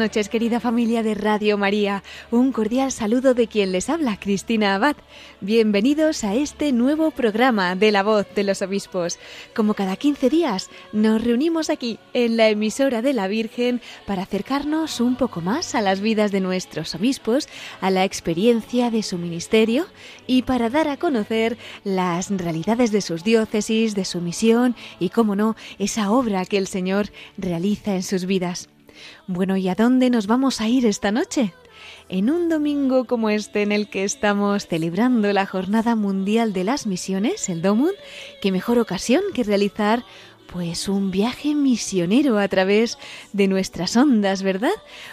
Noches, querida familia de Radio María. Un cordial saludo de quien les habla, Cristina Abad. Bienvenidos a este nuevo programa de La Voz de los Obispos. Como cada 15 días, nos reunimos aquí en la emisora de la Virgen para acercarnos un poco más a las vidas de nuestros obispos, a la experiencia de su ministerio y para dar a conocer las realidades de sus diócesis, de su misión y, cómo no, esa obra que el Señor realiza en sus vidas. Bueno, ¿y a dónde nos vamos a ir esta noche? En un domingo como este en el que estamos celebrando la Jornada Mundial de las Misiones, el DOMUN, qué mejor ocasión que realizar pues un viaje misionero a través de nuestras ondas, ¿verdad?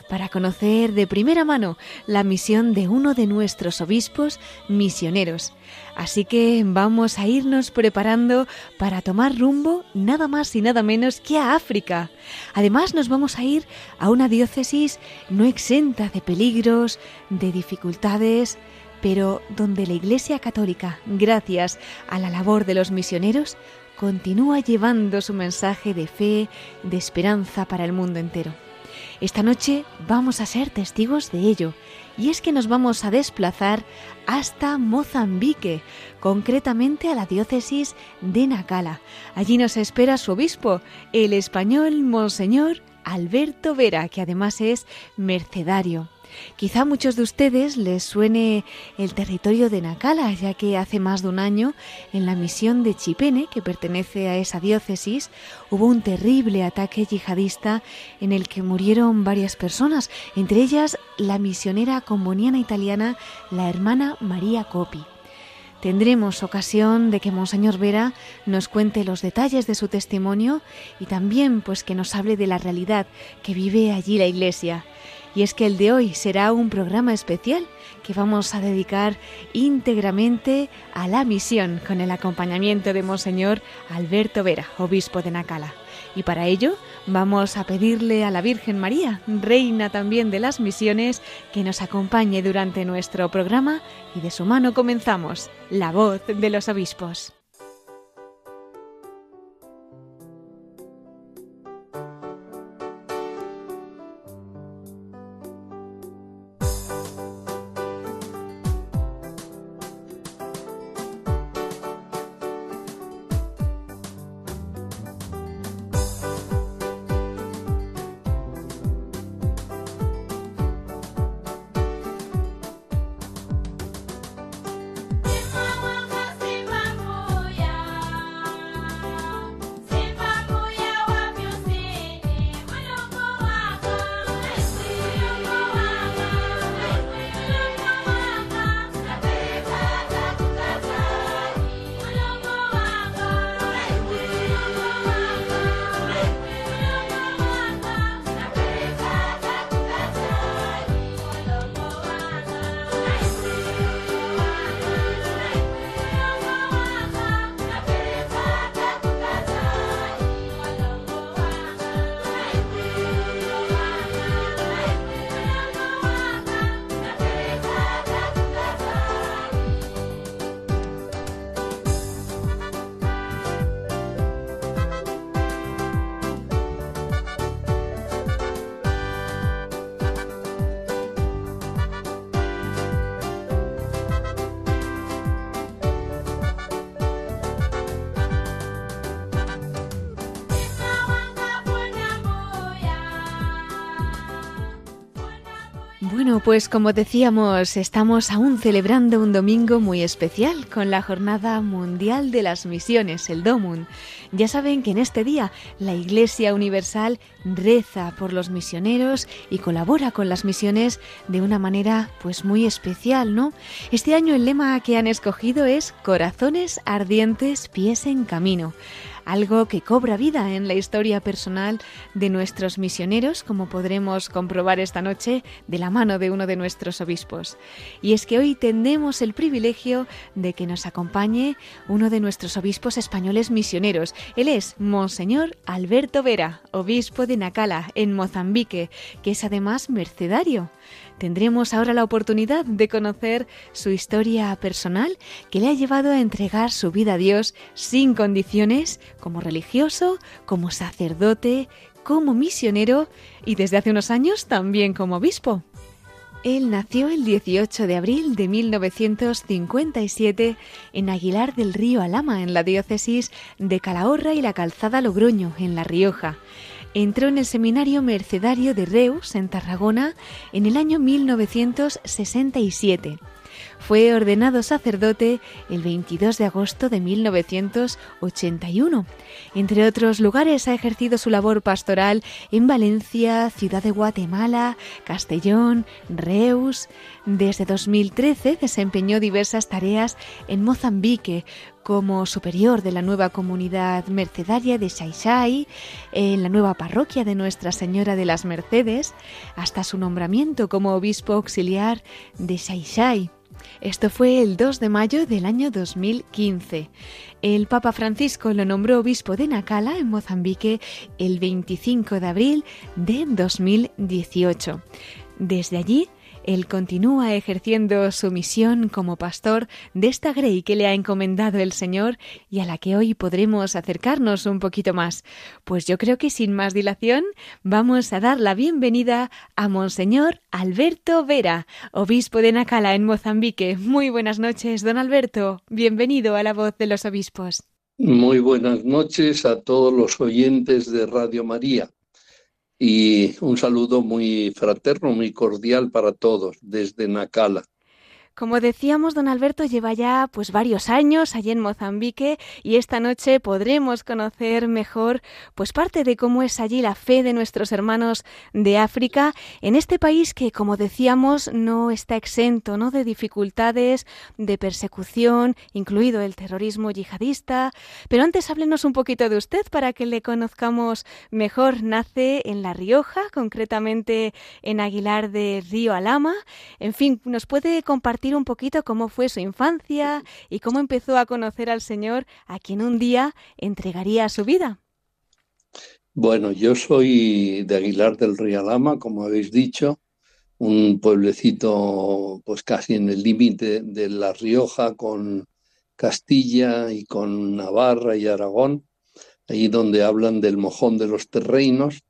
Para conocer de primera mano la misión de uno de nuestros obispos misioneros. Así que vamos a irnos preparando para tomar rumbo nada más y nada menos que a África. Además nos vamos a ir a una diócesis no exenta de peligros, de dificultades, pero donde la Iglesia Católica, gracias a la labor de los misioneros, continúa llevando su mensaje de fe, de esperanza para el mundo entero. Esta noche vamos a ser testigos de ello, y es que nos vamos a desplazar hasta Mozambique, concretamente a la diócesis de Nacala. Allí nos espera su obispo, el español Monseñor Alberto Vera, que además es mercedario. Quizá a muchos de ustedes les suene el territorio de Nacala, ya que hace más de un año, en la misión de Chipene, que pertenece a esa diócesis, hubo un terrible ataque yihadista en el que murieron varias personas, entre ellas la misionera comboniana italiana, la hermana María Copi. Tendremos ocasión de que Monseñor Vera nos cuente los detalles de su testimonio y también pues que nos hable de la realidad que vive allí la Iglesia. Y es que el de hoy será un programa especial que vamos a dedicar íntegramente a la misión con el acompañamiento de Monseñor Alberto Vera, obispo de Nacala. Y para ello vamos a pedirle a la Virgen María, reina también de las misiones, que nos acompañe durante nuestro programa y de su mano comenzamos, la voz de los obispos. Pues como decíamos, estamos aún celebrando un domingo muy especial con la Jornada Mundial de las Misiones, el DOMUN. Ya saben que en este día la Iglesia Universal reza por los misioneros y colabora con las misiones de una manera pues muy especial, ¿no? Este año el lema que han escogido es Corazones ardientes, pies en camino. Algo que cobra vida en la historia personal de nuestros misioneros, como podremos comprobar esta noche de la mano de uno de nuestros obispos. Y es que hoy tenemos el privilegio de que nos acompañe uno de nuestros obispos españoles misioneros. Él es Monseñor Alberto Vera, obispo de Nacala, en Mozambique, que es además mercedario. Tendremos ahora la oportunidad de conocer su historia personal que le ha llevado a entregar su vida a Dios sin condiciones, como religioso, como sacerdote, como misionero y desde hace unos años también como obispo. Él nació el 18 de abril de 1957 en Aguilar del Río Alama, en la diócesis de Calahorra y la Calzada Logroño, en La Rioja. Entró en el Seminario Mercedario de Reus, en Tarragona, en el año 1967. Fue ordenado sacerdote el 22 de agosto de 1981. Entre otros lugares ha ejercido su labor pastoral en Valencia, Ciudad de Guatemala, Castellón, Reus. Desde 2013 desempeñó diversas tareas en Mozambique, como superior de la nueva comunidad mercedaria de Xaixai, en la nueva parroquia de Nuestra Señora de las Mercedes, hasta su nombramiento como obispo auxiliar de Xaixai. Esto fue el 2 de mayo del año 2015. El Papa Francisco lo nombró obispo de Nacala, en Mozambique, el 25 de abril de 2018. Desde allí él continúa ejerciendo su misión como pastor de esta grey que le ha encomendado el Señor y a la que hoy podremos acercarnos un poquito más. Pues yo creo que sin más dilación vamos a dar la bienvenida a Monseñor Alberto Vera, obispo de Nacala en Mozambique. Muy buenas noches, don Alberto. Bienvenido a la voz de los obispos. Muy buenas noches a todos los oyentes de Radio María y un saludo muy fraterno, muy cordial para todos desde Nacala. Como decíamos, don Alberto lleva ya pues varios años allí en Mozambique y esta noche podremos conocer mejor pues parte de cómo es allí la fe de nuestros hermanos de África en este país que como decíamos no está exento, ¿no? de dificultades, de persecución, incluido el terrorismo yihadista. Pero antes háblenos un poquito de usted para que le conozcamos mejor. Nace en La Rioja, concretamente en Aguilar de Río Alama. En fin, nos puede compartir un poquito cómo fue su infancia y cómo empezó a conocer al Señor a quien un día entregaría su vida. Bueno, yo soy de Aguilar del Rialama, como habéis dicho, un pueblecito pues casi en el límite de La Rioja con Castilla y con Navarra y Aragón, ahí donde hablan del mojón de los terrenos,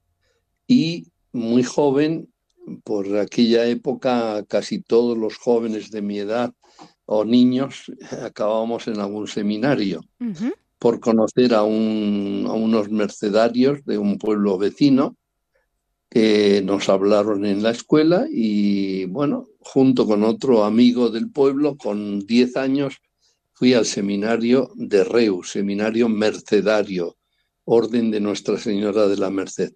y muy joven por aquella época casi todos los jóvenes de mi edad o niños acabábamos en algún seminario por conocer a, unos mercedarios de un pueblo vecino que nos hablaron en la escuela y bueno, junto con otro amigo del pueblo, con 10 años, fui al seminario de Reus, seminario mercedario, Orden de Nuestra Señora de la Merced.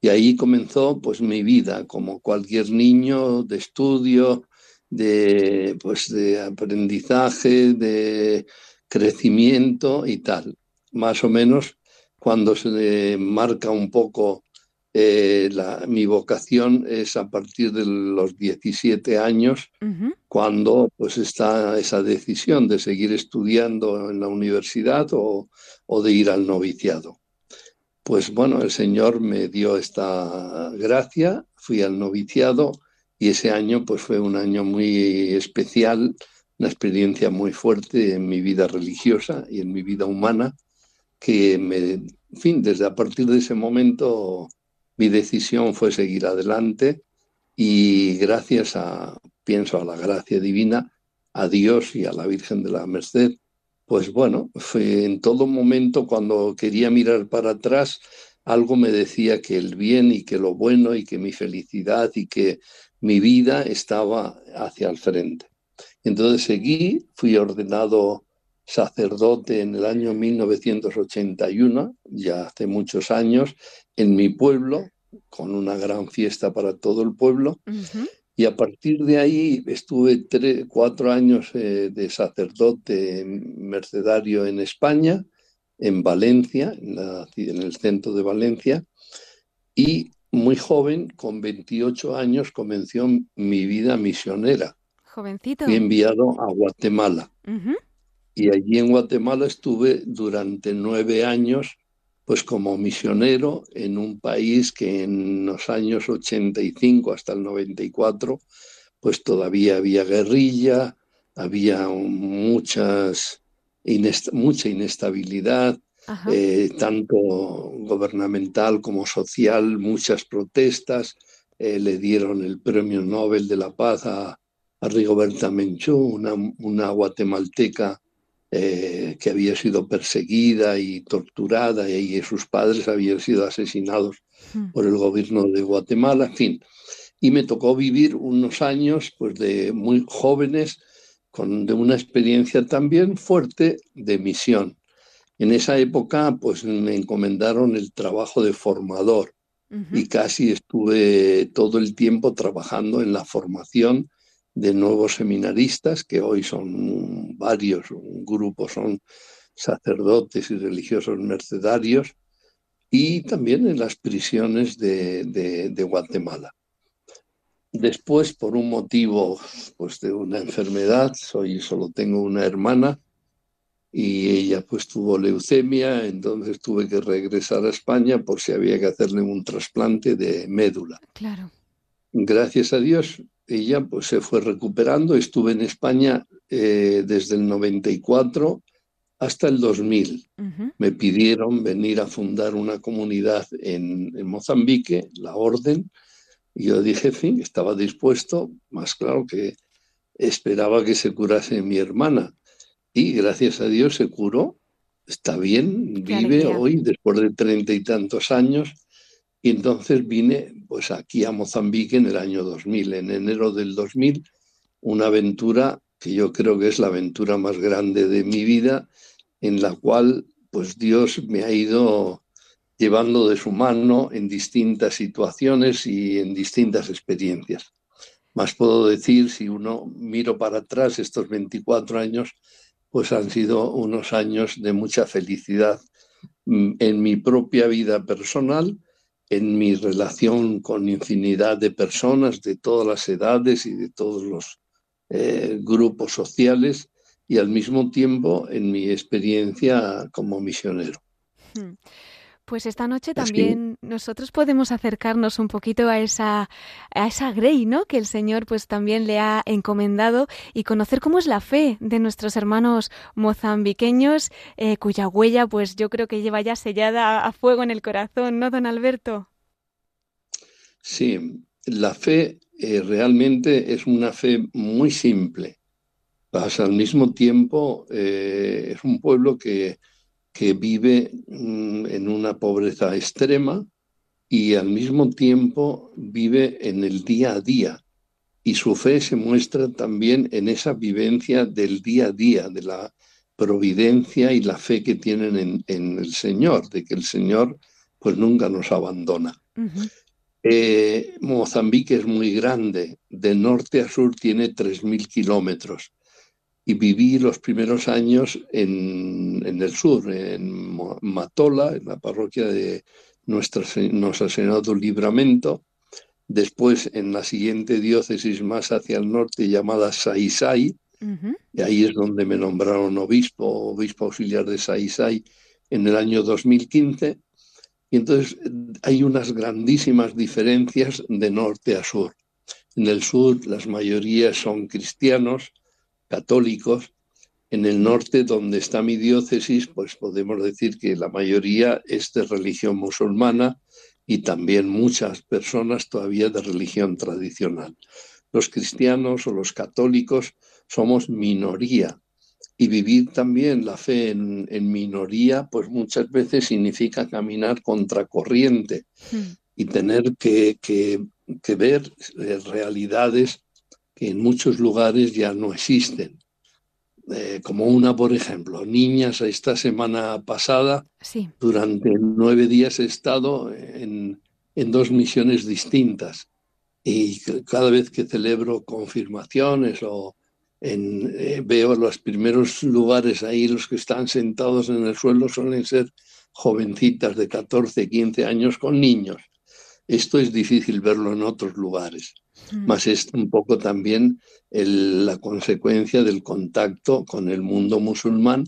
Y ahí comenzó pues mi vida, como cualquier niño, de estudio, de, pues, de aprendizaje, de crecimiento y tal. Más o menos cuando se marca un poco eh, la, mi vocación es a partir de los 17 años, cuando pues está esa decisión de seguir estudiando en la universidad o, o de ir al noviciado. Pues bueno, el Señor me dio esta gracia, fui al noviciado y ese año pues fue un año muy especial, una experiencia muy fuerte en mi vida religiosa y en mi vida humana, que me, en fin, desde a partir de ese momento mi decisión fue seguir adelante y gracias a, pienso a la gracia divina, a Dios y a la Virgen de la Merced, pues bueno, en todo momento cuando quería mirar para atrás, algo me decía que el bien y que lo bueno y que mi felicidad y que mi vida estaba hacia el frente. Entonces seguí, fui ordenado sacerdote en el año 1981, ya hace muchos años, en mi pueblo, con una gran fiesta para todo el pueblo. Y a partir de ahí estuve cuatro años eh, de sacerdote mercedario en España, en Valencia, en, el centro de Valencia, y muy joven, con 28 años, comenzó mi vida misionera. Jovencito. Fui enviado a Guatemala. Y allí en Guatemala estuve durante nueve años, pues como misionero en un país que en los años 85 hasta el 94, pues todavía había guerrilla, había muchas, mucha inestabilidad, eh, tanto gubernamental como social, muchas protestas. Eh, le dieron el Premio Nobel de la Paz a, Rigoberta Menchú, una, guatemalteca eh, que había sido perseguida y torturada y, sus padres habían sido asesinados hmm. por el gobierno de Guatemala, en fin. Y me tocó vivir unos años pues, de muy jóvenes con de una experiencia también fuerte de misión. En esa época, pues me encomendaron el trabajo de formador y casi estuve todo el tiempo trabajando en la formación de nuevos seminaristas, que hoy son varios, un grupo son sacerdotes y religiosos mercedarios, y también en las prisiones de, Guatemala. Después, por un motivo pues, de una enfermedad, soy, solo tengo una hermana, y ella pues tuvo leucemia, entonces tuve que regresar a España por si había que hacerle un trasplante de médula. Claro. Gracias a Dios, ella pues se fue recuperando. Estuve en España eh, desde el 94 hasta el 2000. Me pidieron venir a fundar una comunidad en, en Mozambique, la Orden, y yo dije, fin, estaba dispuesto, más claro que esperaba que se curase mi hermana y gracias a Dios se curó, está bien, vive hoy después de treinta y tantos años. Y entonces vine pues aquí a Mozambique en el año 2000, en enero del 2000, una aventura que yo creo que es la aventura más grande de mi vida, en la cual pues Dios me ha ido llevando de su mano en distintas situaciones y en distintas experiencias. Más puedo decir, si uno miro para atrás estos 24 años, pues han sido unos años de mucha felicidad mm, en mi propia vida personal, en mi relación con infinidad de personas de todas las edades y de todos los eh, grupos sociales y al mismo tiempo en mi experiencia como misionero. Hmm. Pues esta noche también nosotros podemos acercarnos un poquito a esa, a esa Grey, ¿no? Que el Señor pues también le ha encomendado y conocer cómo es la fe de nuestros hermanos mozambiqueños, eh, cuya huella pues yo creo que lleva ya sellada a fuego en el corazón, ¿no, don Alberto? Sí, la fe eh, realmente es una fe muy simple. Pasa al mismo tiempo, eh, es un pueblo que que vive mm, en una pobreza extrema y al mismo tiempo vive en el día a día. Y su fe se muestra también en esa vivencia del día a día, de la providencia y la fe que tienen en, el Señor, de que el Señor pues nunca nos abandona. Eh, Mozambique es muy grande, de norte a sur tiene 3.000 kilómetros y viví los primeros años en, el sur, en Matola, en la parroquia de Nuestra, Nuestra Señora del Libramento, después en la siguiente diócesis más hacia el norte llamada Saisai, y ahí es donde me nombraron obispo, obispo auxiliar de Saisai en el año 2015, y entonces hay unas grandísimas diferencias de norte a sur. En el sur las mayorías son cristianos, católicos. En el norte, donde está mi diócesis, pues podemos decir que la mayoría es de religión musulmana y también muchas personas todavía de religión tradicional. Los cristianos o los católicos somos minoría y vivir también la fe en, minoría, pues muchas veces significa caminar contracorriente hmm. y tener que, que ver eh, realidades que en muchos lugares ya no existen. Eh, como una, por ejemplo, niñas, esta semana pasada, durante nueve días he estado en, dos misiones distintas y cada vez que celebro confirmaciones o, eh, veo los primeros lugares ahí, los que están sentados en el suelo suelen ser jovencitas de 14, 15 años con niños. Esto es difícil verlo en otros lugares. Más es un poco también la consecuencia del contacto con el mundo musulmán,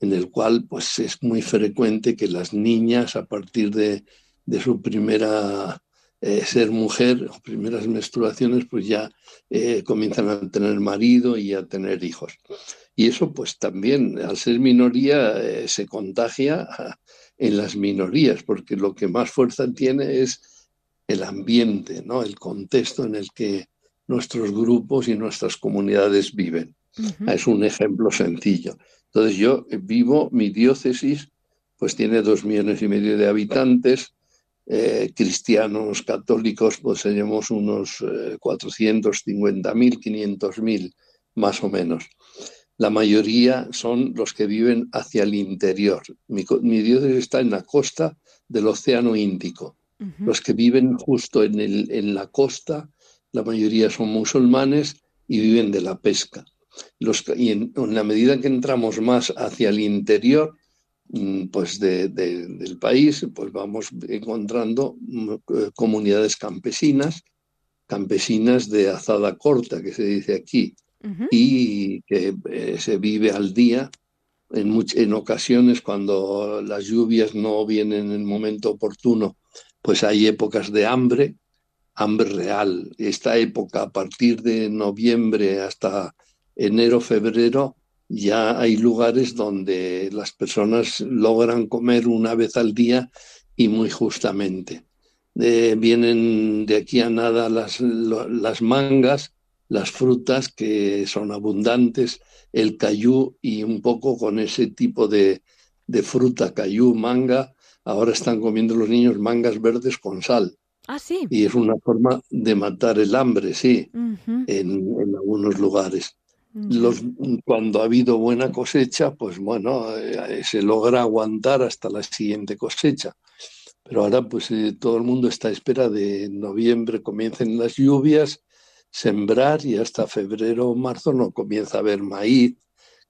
en el cual pues es muy frecuente que las niñas a partir de, de su primera eh, ser mujer primeras menstruaciones, pues ya eh, comienzan a tener marido y a tener hijos. Y eso pues también, al ser minoría, eh, se contagia en las minorías, porque lo que más fuerza tiene es el ambiente, ¿no? el contexto en el que nuestros grupos y nuestras comunidades viven. Es un ejemplo sencillo. Entonces yo vivo, mi diócesis pues tiene dos millones y medio de habitantes, eh, cristianos católicos pues tenemos unos eh, 450.000, 500.000 más o menos. La mayoría son los que viven hacia el interior. Mi, diócesis está en la costa del Océano Índico. Los que viven justo en, el, en la costa, la mayoría son musulmanes y viven de la pesca. Los, y en, en la medida que entramos más hacia el interior, Mm, pues del país, pues vamos encontrando mm, eh, comunidades campesinas, campesinas de azada corta, que se dice aquí, y que eh, se vive al día. En, en ocasiones, cuando las lluvias no vienen en el momento oportuno, pues hay épocas de hambre, hambre real. Esta época, a partir de noviembre hasta enero, febrero, ya hay lugares donde las personas logran comer una vez al día y muy justamente. Eh, vienen de aquí a nada las, las mangas, las frutas que son abundantes, el cayú y un poco con ese tipo de, fruta, cayú, manga. Ahora están comiendo los niños mangas verdes con sal. Ah, sí. Y es una forma de matar el hambre, sí, en, en, algunos lugares cuando ha habido buena cosecha, pues bueno, eh, se logra aguantar hasta la siguiente cosecha. Pero ahora pues eh, todo el mundo está a espera de noviembre comiencen las lluvias, sembrar y hasta febrero o marzo no comienza a haber maíz,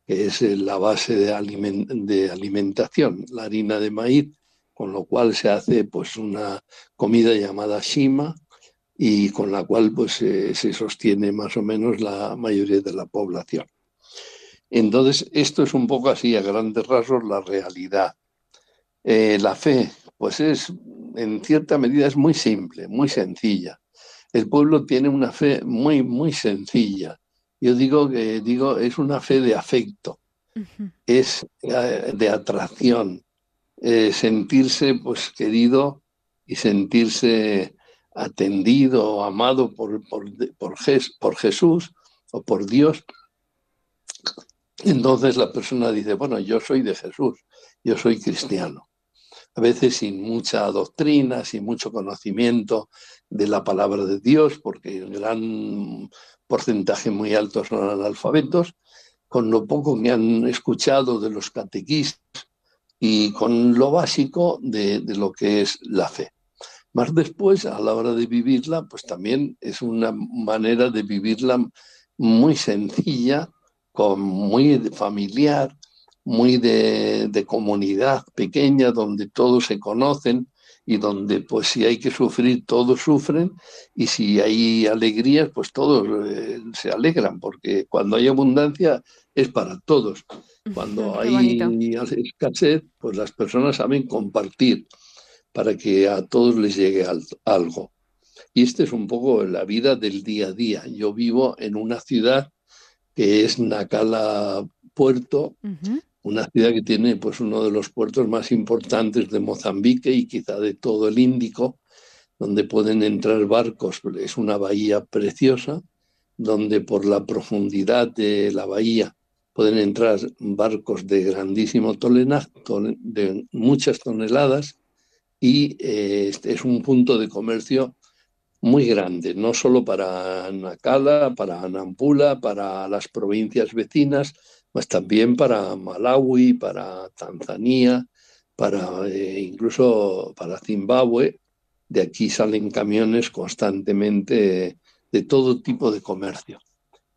que es eh, la base de, de alimentación, la harina de maíz, con lo cual se hace pues una comida llamada shima, y con la cual pues, se sostiene más o menos la mayoría de la población. Entonces, esto es un poco así, a grandes rasgos, la realidad. Eh, la fe, pues es, en cierta medida, es muy simple, muy sencilla. El pueblo tiene una fe muy, muy sencilla. Yo digo que digo, es una fe de afecto, es eh, de atracción, eh, sentirse pues querido y sentirse atendido, amado por, por, por, Jesús o por Dios, entonces la persona dice, bueno, yo soy de Jesús, yo soy cristiano. A veces sin mucha doctrina, sin mucho conocimiento de la palabra de Dios, porque un gran porcentaje muy alto son analfabetos, con lo poco que han escuchado de los catequistas y con lo básico de lo que es la fe. Más después, a la hora de vivirla, pues también es una manera de vivirla muy sencilla, con, muy familiar, muy de, comunidad pequeña, donde todos se conocen y donde pues si hay que sufrir, todos sufren y si hay alegrías, pues todos eh, se alegran, porque cuando hay abundancia es para todos. Cuando hay escasez, pues las personas saben compartir para que a todos les llegue algo. Y esta es un poco la vida del día a día. Yo vivo en una ciudad que es Nacala Puerto, una ciudad que tiene pues uno de los puertos más importantes de Mozambique y quizá de todo el Índico, donde pueden entrar barcos. Es una bahía preciosa, donde por la profundidad de la bahía pueden entrar barcos de grandísimo tonelaje, de muchas toneladas, y eh, es un punto de comercio muy grande, no solo para Nacala, para Nampula, para las provincias vecinas, pues también para Malawi, para Tanzania, para eh, incluso para Zimbabue. De aquí salen camiones constantemente de todo tipo de comercio.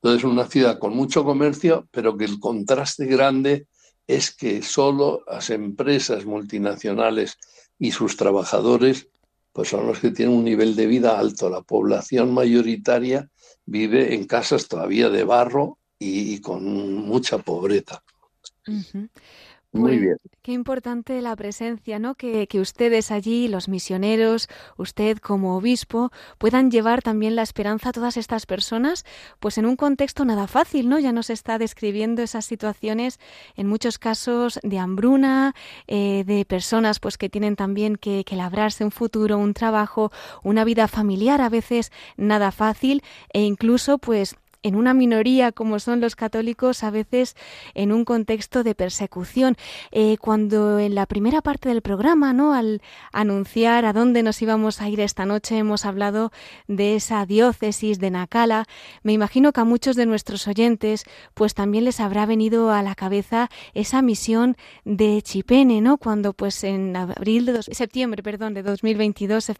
Entonces, una ciudad con mucho comercio, pero que el contraste grande es que solo las empresas multinacionales y sus trabajadores pues son los que tienen un nivel de vida alto. La población mayoritaria vive en casas todavía de barro y, con mucha pobreza. Muy bien. Qué importante la presencia, ¿no? Que, que, ustedes allí, los misioneros, usted como obispo, puedan llevar también la esperanza a todas estas personas, pues en un contexto nada fácil, ¿no? Ya nos está describiendo esas situaciones, en muchos casos de hambruna, eh, de personas pues que tienen también que, que labrarse un futuro, un trabajo, una vida familiar a veces nada fácil, e incluso pues en una minoría como son los católicos, a veces en un contexto de persecución. Eh, cuando en la primera parte del programa, ¿no? Al anunciar a dónde nos íbamos a ir esta noche, hemos hablado de esa diócesis de Nacala. Me imagino que a muchos de nuestros oyentes, pues también les habrá venido a la cabeza esa misión de Chipene, ¿no? Cuando, pues en abril de septiembre, perdón, de 2022,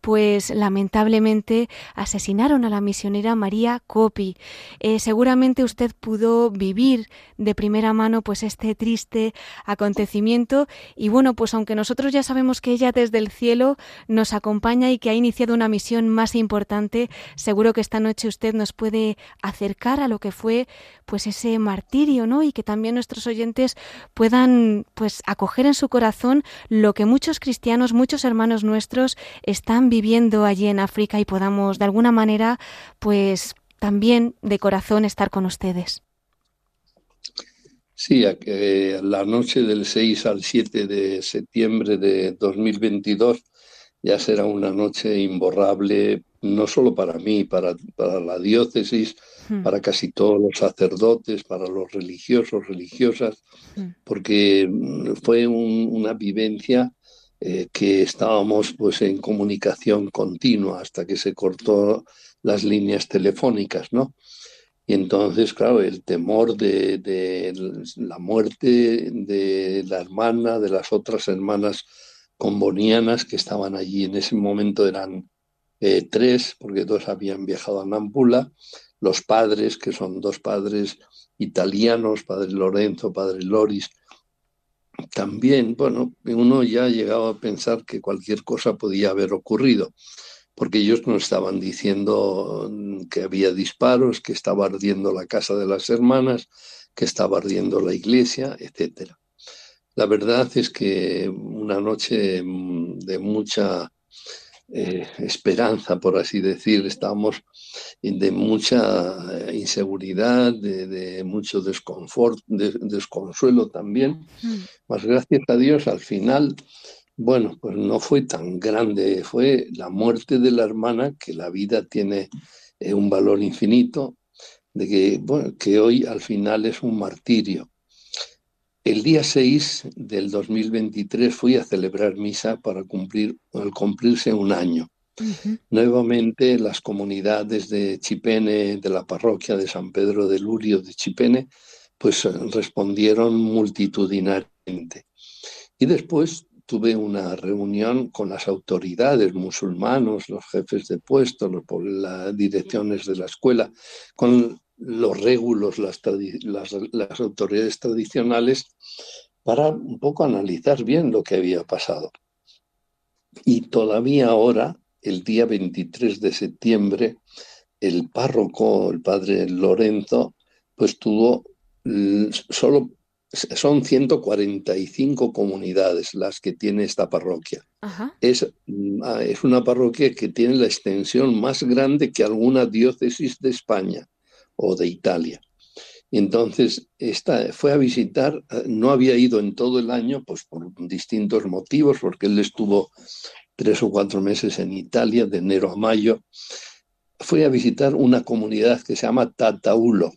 pues lamentablemente asesinaron a la misionera María Copi. Eh, seguramente usted pudo vivir de primera mano pues este triste acontecimiento y bueno, pues aunque nosotros ya sabemos que ella desde el cielo nos acompaña y que ha iniciado una misión más importante, seguro que esta noche usted nos puede acercar a lo que fue pues ese martirio, ¿no? Y que también nuestros oyentes puedan pues acoger en su corazón lo que muchos cristianos, muchos hermanos nuestros están viviendo allí en África y podamos de alguna manera pues también de corazón estar con ustedes. Sí, eh, la noche del 6 al 7 de septiembre de 2022 ya será una noche imborrable, no solo para mí, para, para la diócesis, hmm. para casi todos los sacerdotes, para los religiosos, religiosas, hmm. porque mm, fue una vivencia eh, que estábamos pues en comunicación continua hasta que se cortó las líneas telefónicas, ¿no? Y entonces, claro, el temor de, la muerte de la hermana, de las otras hermanas combonianas que estaban allí en ese momento eran eh, tres, porque dos habían viajado a Nampula, los padres, que son dos padres italianos, padre Lorenzo, padre Loris, también, bueno, uno ya ha llegado a pensar que cualquier cosa podía haber ocurrido porque ellos nos estaban diciendo mm, que había disparos, que estaba ardiendo la casa de las hermanas, que estaba ardiendo la iglesia, etc. La verdad es que una noche mm, de mucha eh, esperanza, por así decir, estábamos de mucha inseguridad, de, mucho desconsuelo también. Mm. Más gracias a Dios, al final bueno, pues no fue tan grande, fue la muerte de la hermana, que la vida tiene eh, un valor infinito, de que, bueno, que hoy al final es un martirio. El día 6 del 2023 fui a celebrar misa para cumplir, al cumplirse un año. Nuevamente las comunidades de Chipene, de la parroquia de San Pedro de Lurio de Chipene, pues respondieron multitudinariamente. Y después tuve una reunión con las autoridades musulmanos, los jefes de puesto, las direcciones de la escuela, con los régulos, las, las, autoridades tradicionales, para un poco analizar bien lo que había pasado. Y todavía ahora, el día 23 de septiembre, el párroco, el padre Lorenzo, pues tuvo solo son 145 comunidades las que tiene esta parroquia. Es, mm, ah, es, una parroquia que tiene la extensión más grande que alguna diócesis de España o de Italia. entonces esta, fue a visitar, ah, no había ido en todo el año, pues por distintos motivos, porque él estuvo tres o cuatro meses en Italia, de enero a mayo. Fue a visitar una comunidad que se llama Tataulo.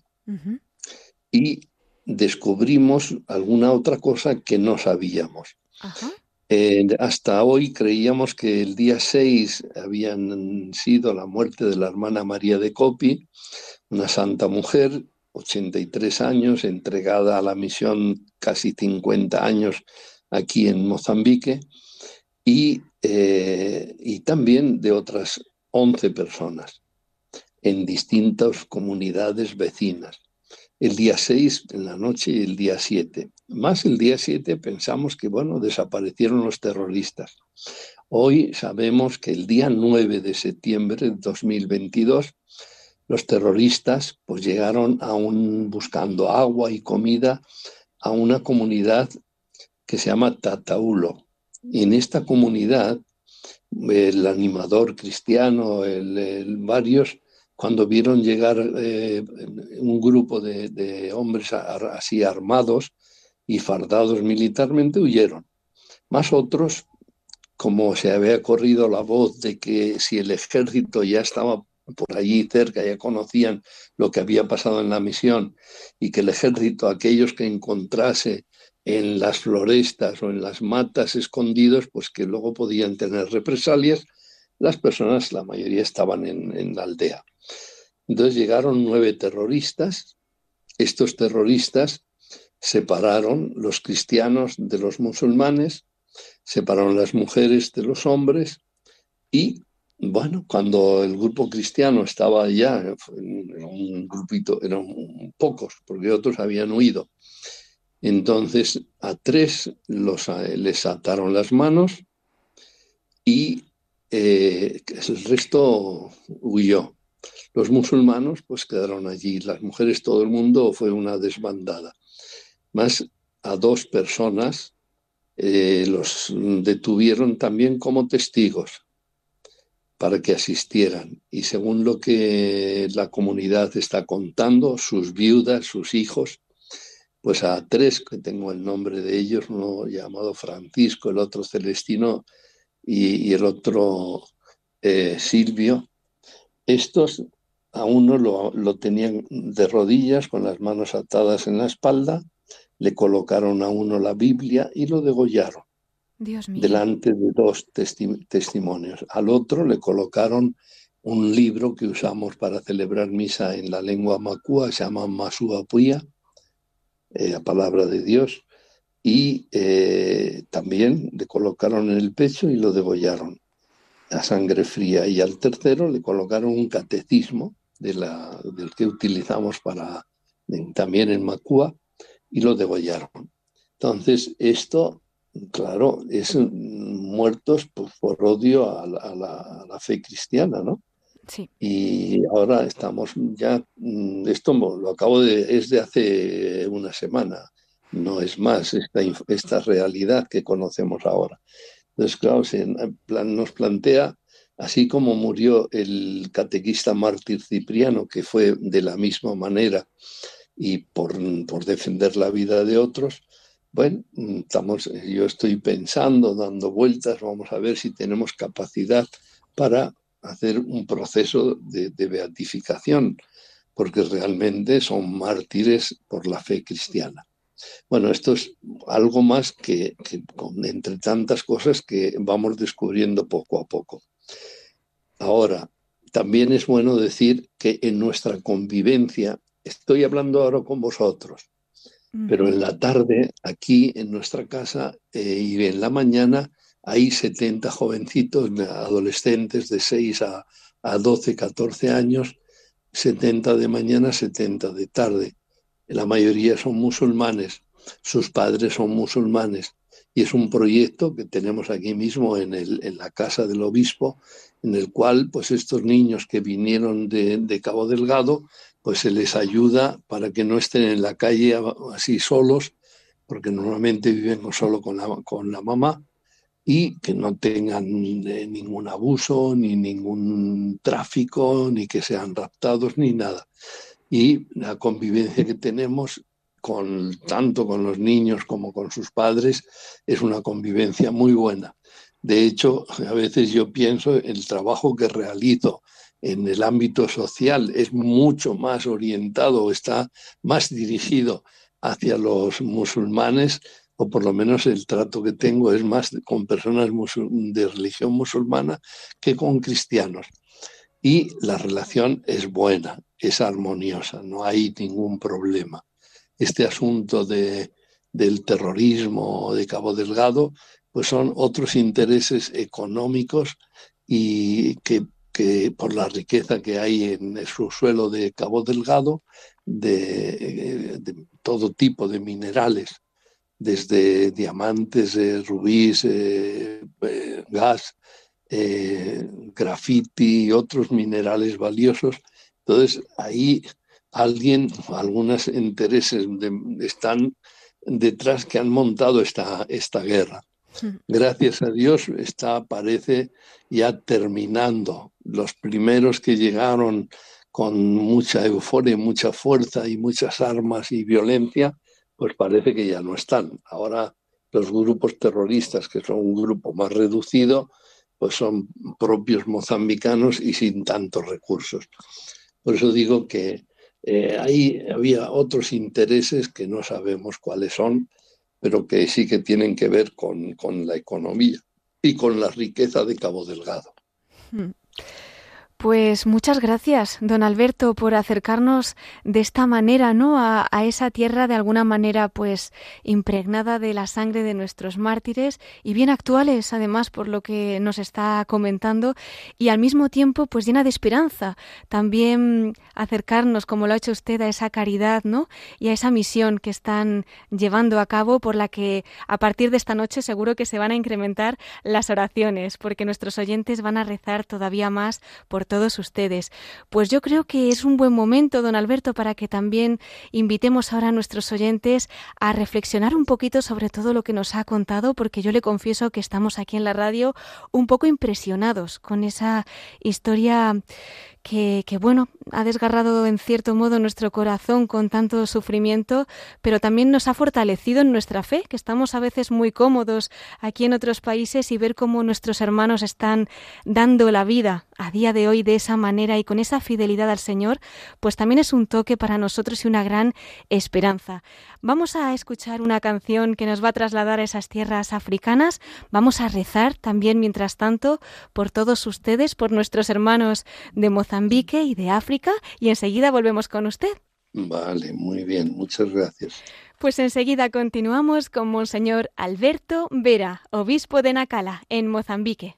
Y descubrimos alguna otra cosa que no sabíamos. Eh, hasta hoy creíamos que el día 6 habían sido la muerte de la hermana María de Copi, una santa mujer, 83 años, entregada a la misión casi 50 años aquí en Mozambique, y, eh, y también de otras 11 personas. en distintas comunidades vecinas. El día 6 en la noche y el día 7. Más el día 7 pensamos que, bueno, desaparecieron los terroristas. Hoy sabemos que el día 9 de septiembre de 2022 los terroristas pues llegaron a un buscando agua y comida a una comunidad que se llama Tataulo. Y en esta comunidad el animador cristiano, el, varios, cuando vieron llegar eh, un grupo de, hombres así armados y fardados militarmente, huyeron. Más otros, como se había corrido la voz de que si el ejército ya estaba por allí cerca, ya conocían lo que había pasado en la misión y que el ejército, aquellos que encontrase en las florestas o en las matas escondidos, pues que luego podían tener represalias, las personas, la mayoría estaban en, la aldea. Entonces llegaron nueve terroristas. Estos terroristas separaron los cristianos de los musulmanes, separaron las mujeres de los hombres y, bueno, cuando el grupo cristiano estaba ya, en un grupito, eran pocos, porque otros habían huido, entonces a tres los, les ataron las manos y eh, el resto huyó. Los musulmanos pues quedaron allí, las mujeres, todo el mundo fue una desbandada. Más a dos personas eh, los detuvieron también como testigos para que asistieran. Y según lo que la comunidad está contando, sus viudas, sus hijos, pues a tres, que tengo el nombre de ellos, uno llamado Francisco, el otro Celestino y, el otro eh, Silvio, estos a uno lo, tenían de rodillas con las manos atadas en la espalda, le colocaron a uno la Biblia y lo degollaron. Delante de dos testimonios. Al otro le colocaron un libro que usamos para celebrar misa en la lengua macúa, se llama Masuapuya, eh, la palabra de Dios, y eh, también le colocaron en el pecho y lo degollaron a sangre fría. Y al tercero le colocaron un catecismo de la, del que utilizamos para también en Macúa y lo degollaron. Entonces, esto, claro, es muertos por, odio a la, fe cristiana, ¿no? Y ahora estamos ya, mm, esto lo acabo de, es de hace una semana, no es más esta, realidad que conocemos ahora. Entonces, claro, se, nos plantea, así como murió el catequista mártir Cipriano, que fue de la misma manera y por, defender la vida de otros, bueno, estamos, yo estoy pensando, dando vueltas, vamos a ver si tenemos capacidad para hacer un proceso de, beatificación, porque realmente son mártires por la fe cristiana. Bueno, esto es algo más que, entre tantas cosas que vamos descubriendo poco a poco. Ahora, también es bueno decir que en nuestra convivencia, estoy hablando ahora con vosotros, pero en la tarde, aquí en nuestra casa eh, y en la mañana, hay 70 jovencitos, adolescentes de 6 a, 12, 14 años, 70 de mañana, 70 de tarde. La mayoría son musulmanes, sus padres son musulmanes y es un proyecto que tenemos aquí mismo en, el, en la casa del obispo, en el cual pues estos niños que vinieron de, Cabo Delgado, pues se les ayuda para que no estén en la calle así solos, porque normalmente viven solo con la, con la mamá, y que no tengan ningún abuso, ni ningún tráfico, ni que sean raptados, ni nada. Y la convivencia que tenemos tanto con los niños como con sus padres es una convivencia muy buena. De hecho, a veces yo pienso el trabajo que realizo en el ámbito social es mucho más orientado, está más dirigido hacia los musulmanes o por lo menos el trato que tengo es más con personas de religión musulmana que con cristianos. Y la relación es buena, es armoniosa, no hay ningún problema. Este asunto de, del terrorismo de Cabo Delgado, pues son otros intereses económicos y que, que por la riqueza que hay en el subsuelo de Cabo Delgado, de, todo tipo de minerales, desde diamantes, eh, rubíes, eh, eh, gas, grafiti y otros minerales valiosos. Entonces, ahí alguien, algunos intereses están detrás que han montado esta, esta guerra. Hmm. Gracias a Dios está, parece, ya terminando. Los primeros que llegaron con mucha euforia, mucha fuerza y muchas armas y violencia, pues parece que ya no están. Ahora los grupos terroristas, que son un grupo más reducido, pues son propios mozambicanos y sin tantos recursos. Por eso digo que eh, ahí había otros intereses que no sabemos cuáles son, pero que sí que tienen que ver con, la economía y con la riqueza de Cabo Delgado. Hmm. Pues muchas gracias, don Alberto, por acercarnos de esta manera, ¿no? A, esa tierra de alguna manera, pues, impregnada de la sangre de nuestros mártires y bien actuales, además, por lo que nos está comentando, y al mismo tiempo, pues, llena de esperanza. También acercarnos, como lo ha hecho usted, a esa caridad, ¿no? Y a esa misión que están llevando a cabo, por la que a partir de esta noche seguro que se van a incrementar las oraciones, porque nuestros oyentes van a rezar todavía más por todos ustedes. Pues yo creo que es un buen momento, don Alberto, para que también invitemos ahora a nuestros oyentes a reflexionar un poquito sobre todo lo que nos ha contado, porque yo le confieso que estamos aquí en la radio un poco impresionados con esa historia que, bueno, ha desgarrado en cierto modo nuestro corazón con tanto sufrimiento, pero también nos ha fortalecido en nuestra fe, que estamos a veces muy cómodos aquí en otros países y ver cómo nuestros hermanos están dando la vida a día de hoy de esa manera y con esa fidelidad al Señor, pues también es un toque para nosotros y una gran esperanza. Vamos a escuchar una canción que nos va a trasladar a esas tierras africanas. Vamos a rezar también, mientras tanto, por todos ustedes, por nuestros hermanos de Mozambique y de África, y enseguida volvemos con usted. Vale, muy bien, muchas gracias. Pues enseguida continuamos con Monseñor Alberto Vera, obispo de Nacala, en Mozambique.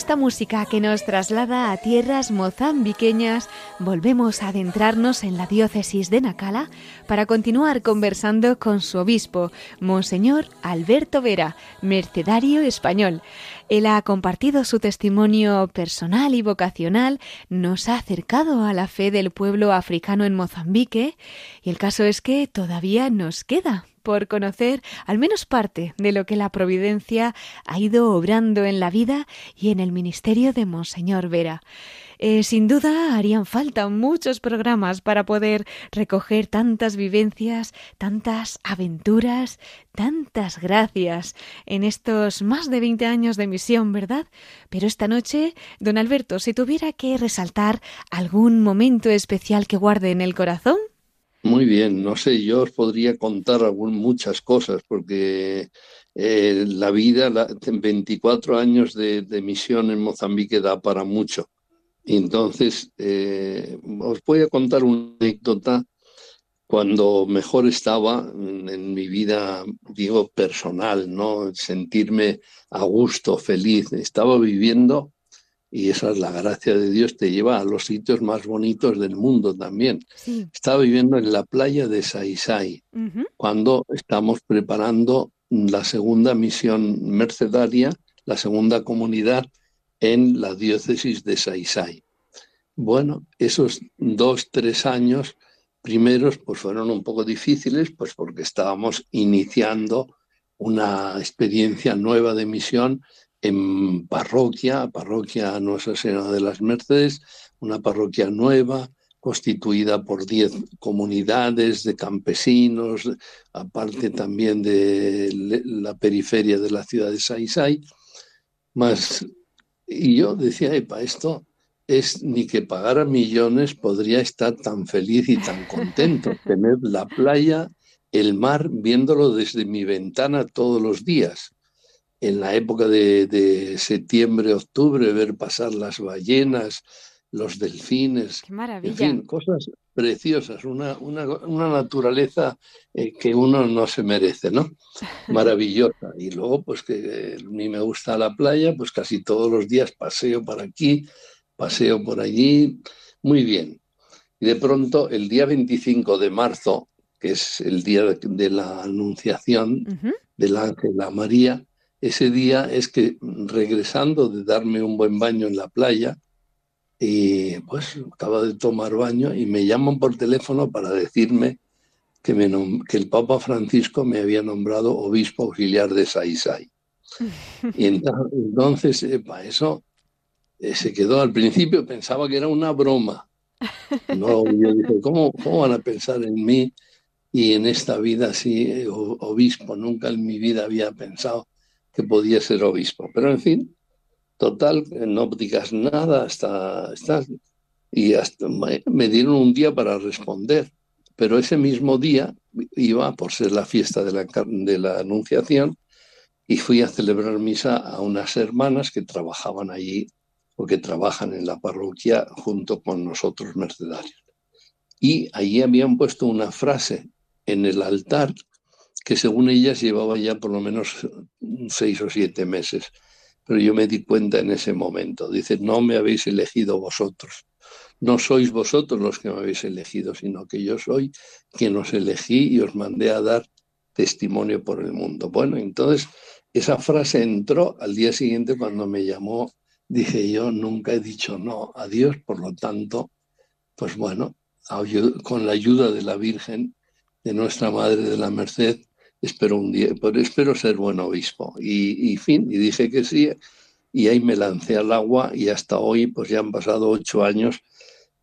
Esta música que nos traslada a tierras mozambiqueñas, volvemos a adentrarnos en la diócesis de Nacala para continuar conversando con su obispo, Monseñor Alberto Vera, mercedario español. Él ha compartido su testimonio personal y vocacional, nos ha acercado a la fe del pueblo africano en Mozambique, y el caso es que todavía nos queda por conocer al menos parte de lo que la Providencia ha ido obrando en la vida y en el ministerio de Monseñor Vera. Eh, sin duda harían falta muchos programas para poder recoger tantas vivencias, tantas aventuras, tantas gracias en estos más de 20 años de misión, ¿verdad? Pero esta noche, don Alberto, si tuviera que resaltar algún momento especial que guarde en el corazón, muy bien, no sé, yo os podría contar algún, muchas cosas porque eh, la vida, la, 24 años de, misión en Mozambique da para mucho. Entonces, eh, os voy a contar una anécdota cuando mejor estaba en, en, mi vida, digo, personal, ¿no? Sentirme a gusto, feliz. Estaba viviendo y esa es la gracia de Dios, te lleva a los sitios más bonitos del mundo también. Estaba viviendo en la playa de Saisai, cuando estamos preparando la segunda misión mercedaria, la segunda comunidad en la diócesis de Saisai. Bueno, esos dos, tres años primeros pues fueron un poco difíciles, pues porque estábamos iniciando una experiencia nueva de misión en parroquia, parroquia Nuestra Señora de las Mercedes, una parroquia nueva constituida por diez comunidades de campesinos, aparte también de la periferia de la ciudad de Saisai. Más, y yo decía, epa, esto es ni que pagara millones podría estar tan feliz y tan contento, tener la playa, el mar, viéndolo desde mi ventana todos los días en la época de, septiembre, octubre, ver pasar las ballenas, los delfines. Qué maravilla. En fin, cosas preciosas, una, una, una naturaleza eh, que uno no se merece, ¿no? Maravillosa. Y luego, pues que a mí me gusta la playa, pues casi todos los días paseo por aquí, paseo por allí, muy bien. Y de pronto, el día 25 de marzo, que es el día de, la anunciación del ángel a María, ese día es que regresando de darme un buen baño en la playa, y pues acaba de tomar baño y me llaman por teléfono para decirme que, me que el Papa Francisco me había nombrado obispo auxiliar de Saisai. Y entonces, para eso eh, se quedó. Al principio pensaba que era una broma. No, yo dije, ¿cómo, ¿cómo van a pensar en mí y en esta vida así, eh, obispo? Nunca en mi vida había pensado que podía ser obispo. Pero en fin, total, no digas nada hasta, hasta y hasta me dieron un día para responder. Pero ese mismo día iba por ser la fiesta de la, de la Anunciación y fui a celebrar misa a unas hermanas que trabajaban allí o que trabajan en la parroquia junto con nosotros mercedarios. Y allí habían puesto una frase en el altar que según ellas llevaba ya por lo menos seis o siete meses. Pero yo me di cuenta en ese momento. Dice, no me habéis elegido vosotros. No sois vosotros los que me habéis elegido, sino que yo soy quien os elegí y os mandé a dar testimonio por el mundo. Bueno, entonces esa frase entró al día siguiente cuando me llamó. Dije yo, nunca he dicho no a Dios, por lo tanto, pues bueno, con la ayuda de la Virgen, de nuestra Madre de la Merced, espero un día, espero ser buen obispo. Y, fin, y dije que sí, y ahí me lancé al agua y hasta hoy pues ya han pasado ocho años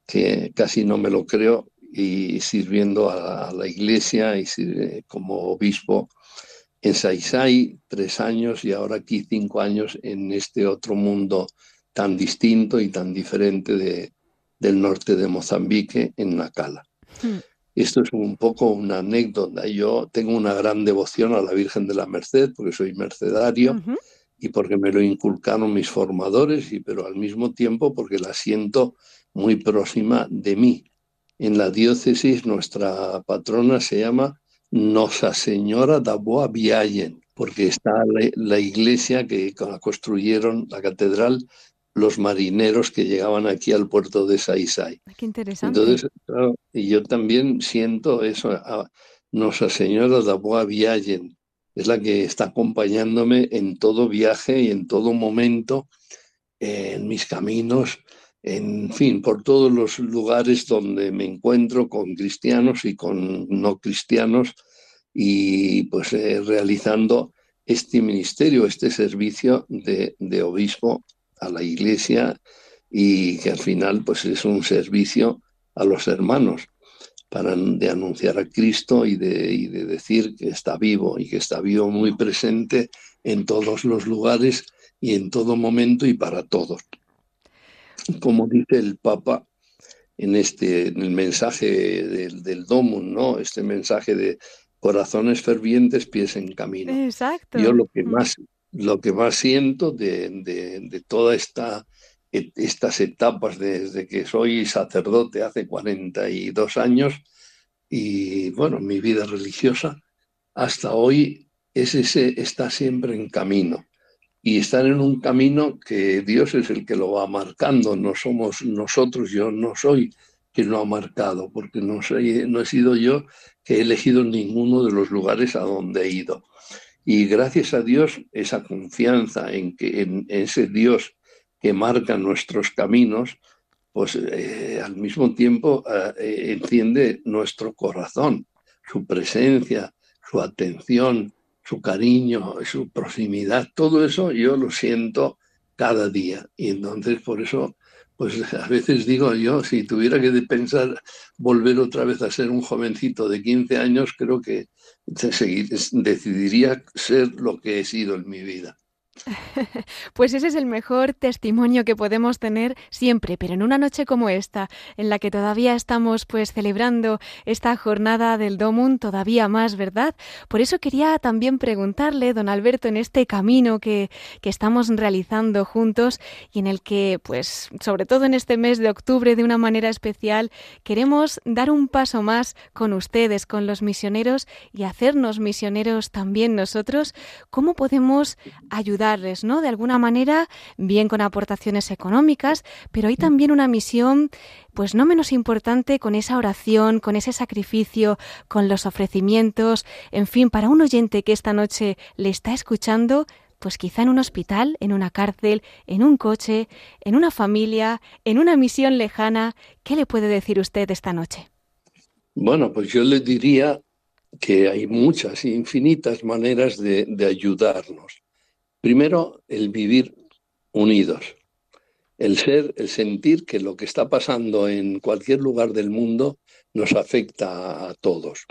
que casi no me lo creo y sirviendo a, la iglesia y como obispo en Saisai tres años y ahora aquí cinco años en este otro mundo tan distinto y tan diferente de, del norte de Mozambique, en Nacala. Hmm. Esto es un poco una anécdota. Yo tengo una gran devoción a la Virgen de la Merced porque soy mercedario y porque me lo inculcaron mis formadores, y, pero al mismo tiempo porque la siento muy próxima de mí. En la diócesis nuestra patrona se llama Nosa Señora da Boa Viallen, porque está la, iglesia que construyeron, la catedral, los marineros que llegaban aquí al puerto de Saisai. Qué interesante. Entonces, y yo también siento eso. A Nuestra Señora de Boa Viagen es la que está acompañándome en todo viaje y en todo momento, en mis caminos, en fin, por todos los lugares donde me encuentro con cristianos y con no cristianos y pues eh, realizando este ministerio, este servicio de, de obispo a la iglesia y que al final pues es un servicio a los hermanos para de anunciar a Cristo y de, y de decir que está vivo y que está vivo muy presente en todos los lugares y en todo momento y para todos. Como dice el Papa en este en el mensaje del, del Domum, ¿no? Este mensaje de corazones fervientes, pies en camino. Exacto. Yo lo que mm. más lo que más siento de, de, toda esta e, estas etapas desde que soy sacerdote hace 42 años y bueno, mi vida religiosa hasta hoy es ese está siempre en camino y estar en un camino que Dios es el que lo va marcando, no somos nosotros, yo no soy quien lo ha marcado, porque no, soy, no he sido yo que he elegido ninguno de los lugares a donde he ido. Y gracias a Dios, esa confianza en que en ese Dios que marca nuestros caminos, pues eh, al mismo tiempo eh, enciende nuestro corazón, su presencia, su atención, su cariño, su proximidad, todo eso yo lo siento cada día. Y entonces por eso, pues a veces digo yo, si tuviera que pensar volver otra vez a ser un jovencito de 15 años, creo que decidiría ser lo que he sido en mi vida. Pues ese es el mejor testimonio que podemos tener siempre, pero en una noche como esta, en la que todavía estamos pues celebrando esta jornada del Domum todavía más, ¿verdad? Por eso quería también preguntarle, don Alberto, en este camino que, que estamos realizando juntos y en el que, pues, sobre todo en este mes de octubre, de una manera especial, queremos dar un paso más con ustedes, con los misioneros y hacernos misioneros también nosotros, ¿cómo podemos ayudar ¿no? De alguna manera, bien con aportaciones económicas, pero hay también una misión, pues no menos importante, con esa oración, con ese sacrificio, con los ofrecimientos, en fin, para un oyente que esta noche le está escuchando, pues quizá en un hospital, en una cárcel, en un coche, en una familia, en una misión lejana, ¿qué le puede decir usted esta noche? Bueno, pues yo le diría que hay muchas, infinitas maneras de, de ayudarnos. Primero, el vivir unidos, el ser, el sentir que lo que está pasando en cualquier lugar del mundo nos afecta a todos.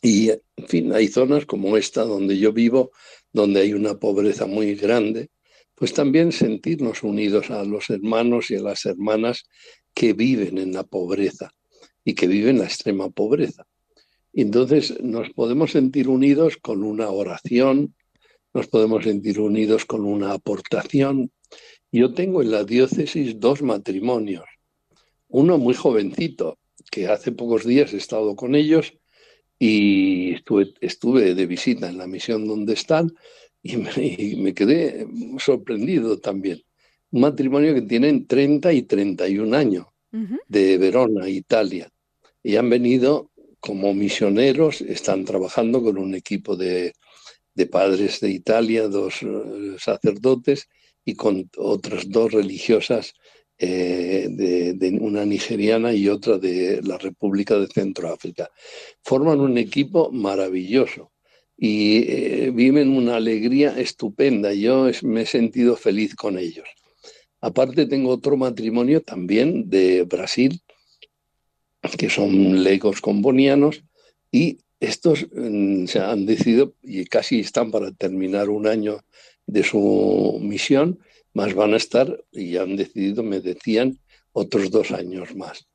Y, en fin, hay zonas como esta donde yo vivo, donde hay una pobreza muy grande, pues también sentirnos unidos a los hermanos y a las hermanas que viven en la pobreza y que viven la extrema pobreza. entonces nos podemos sentir unidos con una oración, nos podemos sentir unidos con una aportación. Yo tengo en la diócesis dos matrimonios, uno muy jovencito, que hace pocos días he estado con ellos y estuve, de visita en la misión donde están y me, quedé sorprendido también. Un matrimonio que tienen 30 y 31 años, de Verona, Italia, y han venido como misioneros, están trabajando con un equipo de, de padres de Italia, dos eh, sacerdotes y con otras dos religiosas, eh, de, una nigeriana y otra de la República de Centroáfrica. Forman un equipo maravilloso y eh, viven una alegría estupenda. Yo me he sentido feliz con ellos. Aparte tengo otro matrimonio también de Brasil, que son legos combonianos, y estos mm, se han decidido y casi están para terminar un año de su misión, más van a estar y han decidido, me decían, otros dos años más.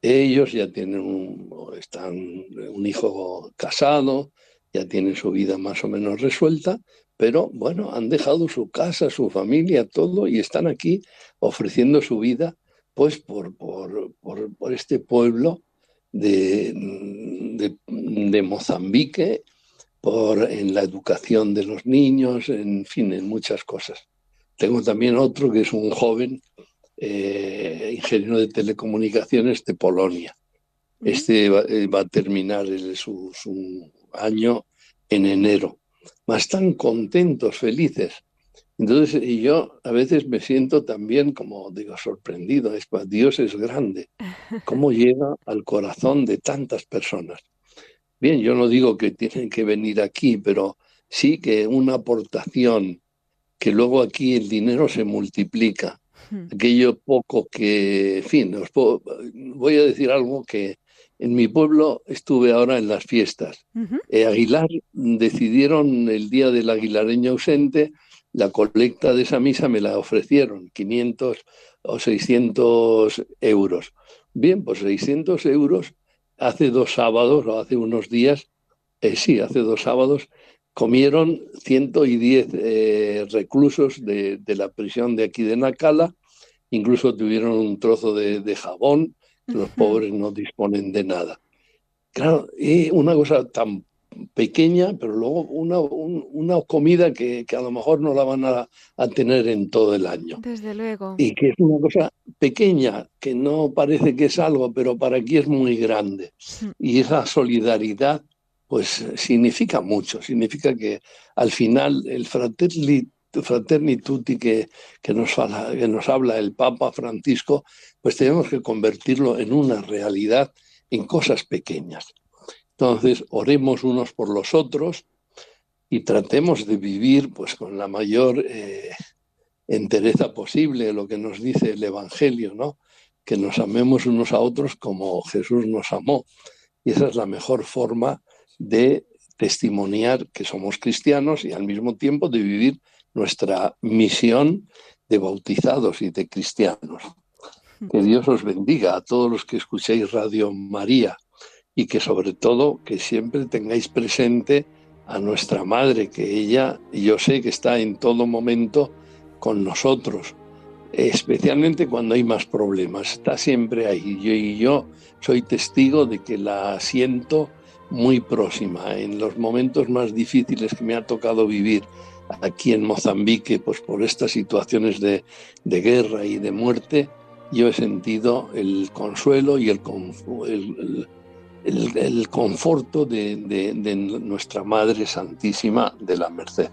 Ellos ya tienen un, están, un hijo casado, ya tienen su vida más o menos resuelta, pero bueno, han dejado su casa, su familia, todo y están aquí ofreciendo su vida pues por, por, por este pueblo de, de, Mozambique por, en la educación de los niños, en fin, en muchas cosas. Tengo también otro que es un joven eh, ingeniero de telecomunicaciones de Polonia. Este va, eh, a terminar su, año en enero. Más están contentos, felices. Entonces, y yo a veces me siento también, como digo, sorprendido. Es, Dios es grande. ¿Cómo llega al corazón de tantas personas? Bien, yo no digo que tienen que venir aquí, pero sí que una aportación, que luego aquí el dinero se multiplica aquello poco que, en fin, os voy a decir algo que en mi pueblo estuve ahora en las fiestas. Eh, Aguilar decidieron el día del aguilareño ausente, la colecta de esa misa me la ofrecieron, 500 o 600 euros. Bien, pues 600 euros hace dos sábados o hace unos días, eh, sí, hace dos sábados, comieron 110 eh, reclusos de, de, la prisión de aquí de Nacala incluso tuvieron un trozo de, jabón, que los pobres no disponen de nada. Claro, y una cosa tan pequeña, pero luego una, una comida que, a lo mejor no la van a, tener en todo el año. Desde luego. Y que es una cosa pequeña, que no parece que es algo, pero para aquí es muy grande. Y esa solidaridad, pues significa mucho, significa que al final el fratelli Fraterni Tutti que, que, nos que nos habla el Papa Francisco, pues tenemos que convertirlo en una realidad en cosas pequeñas. Entonces, oremos unos por los otros y tratemos de vivir pues con la mayor eh, entereza posible lo que nos dice el Evangelio, ¿no? Que nos amemos unos a otros como Jesús nos amó. Y esa es la mejor forma de testimoniar que somos cristianos y al mismo tiempo de vivir nuestra misión de bautizados y de cristianos. Que Dios os bendiga a todos los que escuchéis Radio María y que sobre todo que siempre tengáis presente a nuestra Madre, que ella yo sé que está en todo momento con nosotros, especialmente cuando hay más problemas, está siempre ahí. Yo, y yo soy testigo de que la siento muy próxima en los momentos más difíciles que me ha tocado vivir aquí en Mozambique, pues por estas situaciones de, guerra y de muerte, yo he sentido el consuelo y el, el, conforto de, de, nuestra Madre Santísima de la Merced.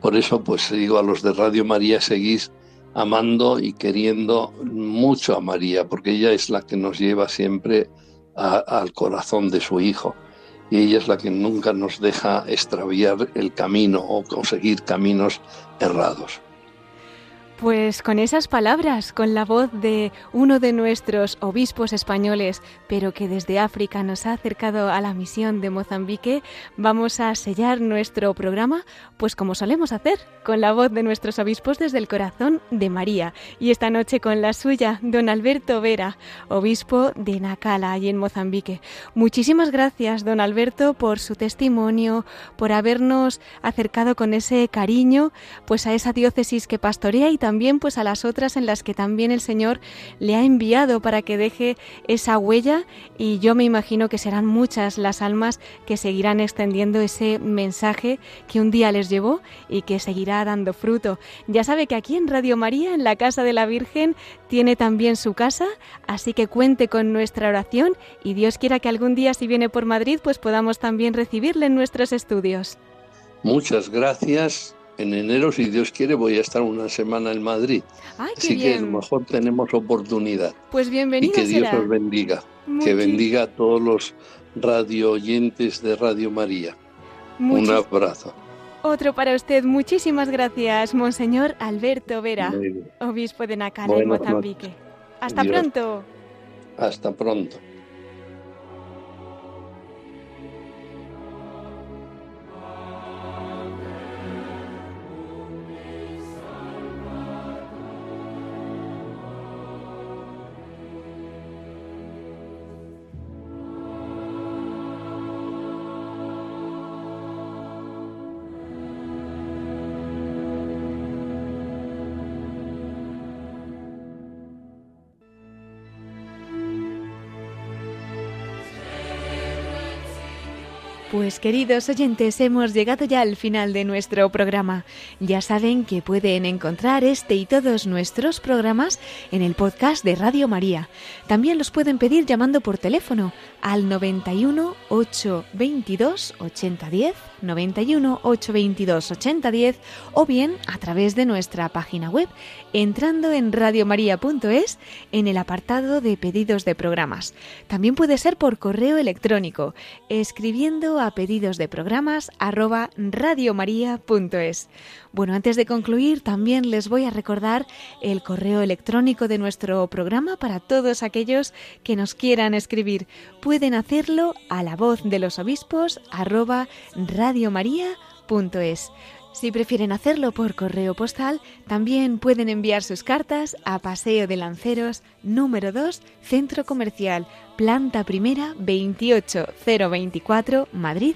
Por eso, pues digo a los de Radio María, seguís amando y queriendo mucho a María, porque ella es la que nos lleva siempre al corazón de su Hijo y ella es la que nunca nos deja extraviar el camino o conseguir caminos errados. Pues con esas palabras, con la voz de uno de nuestros obispos españoles, pero que desde África nos ha acercado a la misión de Mozambique, vamos a sellar nuestro programa, pues como solemos hacer, con la voz de nuestros obispos desde el corazón de María. Y esta noche con la suya, don Alberto Vera, obispo de Nacala, allí en Mozambique. Muchísimas gracias, don Alberto, por su testimonio, por habernos acercado con ese cariño, pues a esa diócesis que pastorea y también también pues a las otras en las que también el Señor le ha enviado para que deje esa huella y yo me imagino que serán muchas las almas que seguirán extendiendo ese mensaje que un día les llevó y que seguirá dando fruto. Ya sabe que aquí en Radio María, en la Casa de la Virgen, tiene también su casa, así que cuente con nuestra oración y Dios quiera que algún día si viene por Madrid pues podamos también recibirle en nuestros estudios. Muchas gracias en enero, si Dios quiere, voy a estar una semana en Madrid. Así que a lo mejor tenemos oportunidad. Pues bienvenido. Y que Dios os bendiga. Que bendiga a todos los radio oyentes de Radio María. Un abrazo. Otro para usted. Muchísimas gracias, Monseñor Alberto Vera, obispo de Nacala, en Mozambique. Hasta pronto. Hasta pronto. Pues queridos oyentes, hemos llegado ya al final de nuestro programa. Ya saben que pueden encontrar este y todos nuestros programas en el podcast de Radio María. También los pueden pedir llamando por teléfono al 91 822 8010, 91 822 8010 o bien a través de nuestra página web entrando en radiomaria.es en el apartado de pedidos de programas. También puede ser por correo electrónico escribiendo a pedidos de programas arroba radiomaria.es. Bueno, antes de concluir, también les voy a recordar el correo electrónico de nuestro programa para todos aquellos que nos quieran escribir. Pueden hacerlo a la voz de los obispos arroba radiomaria.es. Si prefieren hacerlo por correo postal, también pueden enviar sus cartas a Paseo de Lanceros, número 2, Centro Comercial, planta primera 28024, Madrid,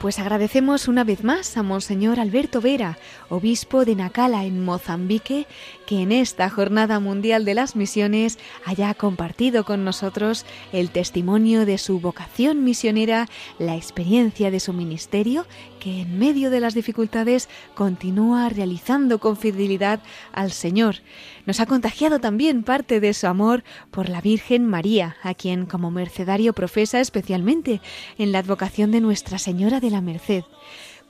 pues agradecemos una vez más a Monseñor Alberto Vera, obispo de Nacala en Mozambique, que en esta Jornada Mundial de las Misiones haya compartido con nosotros el testimonio de su vocación misionera, la experiencia de su ministerio, que en medio de las dificultades continúa realizando con fidelidad al Señor nos ha contagiado también parte de su amor por la Virgen María, a quien como mercedario profesa especialmente en la advocación de Nuestra Señora de la Merced.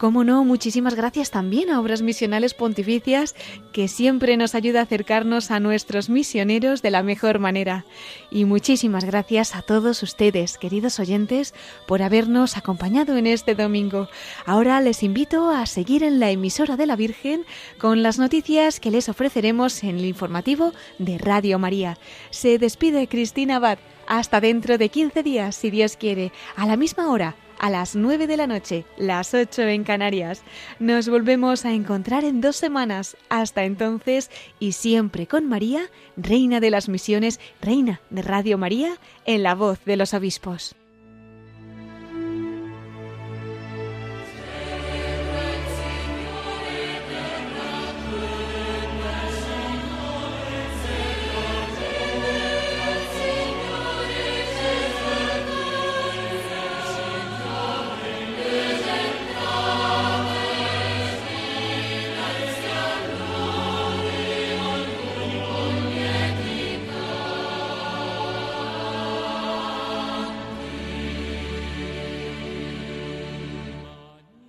Cómo no, muchísimas gracias también a Obras Misionales Pontificias, que siempre nos ayuda a acercarnos a nuestros misioneros de la mejor manera. Y muchísimas gracias a todos ustedes, queridos oyentes, por habernos acompañado en este domingo. Ahora les invito a seguir en la emisora de la Virgen con las noticias que les ofreceremos en el informativo de Radio María. Se despide Cristina Abad. Hasta dentro de 15 días, si Dios quiere, a la misma hora a las 9 de la noche, las 8 en Canarias. Nos volvemos a encontrar en dos semanas. Hasta entonces y siempre con María, Reina de las Misiones, Reina de Radio María, en la voz de los obispos.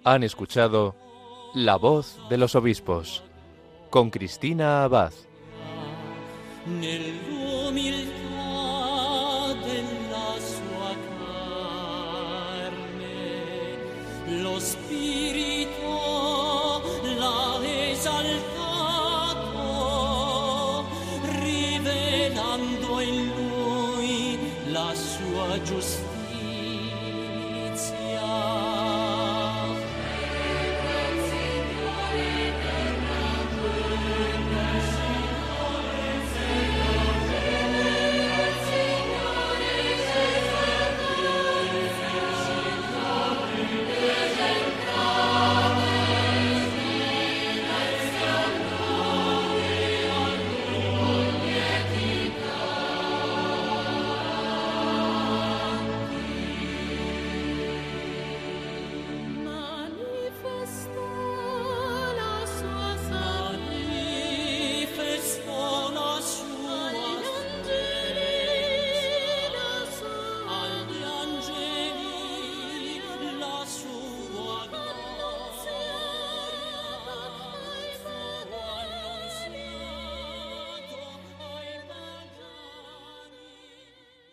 Han escuchado La voz de los obispos con Cristina Abad. lo spirito l'ha esaltato, rivelando in lui la sua giustizia.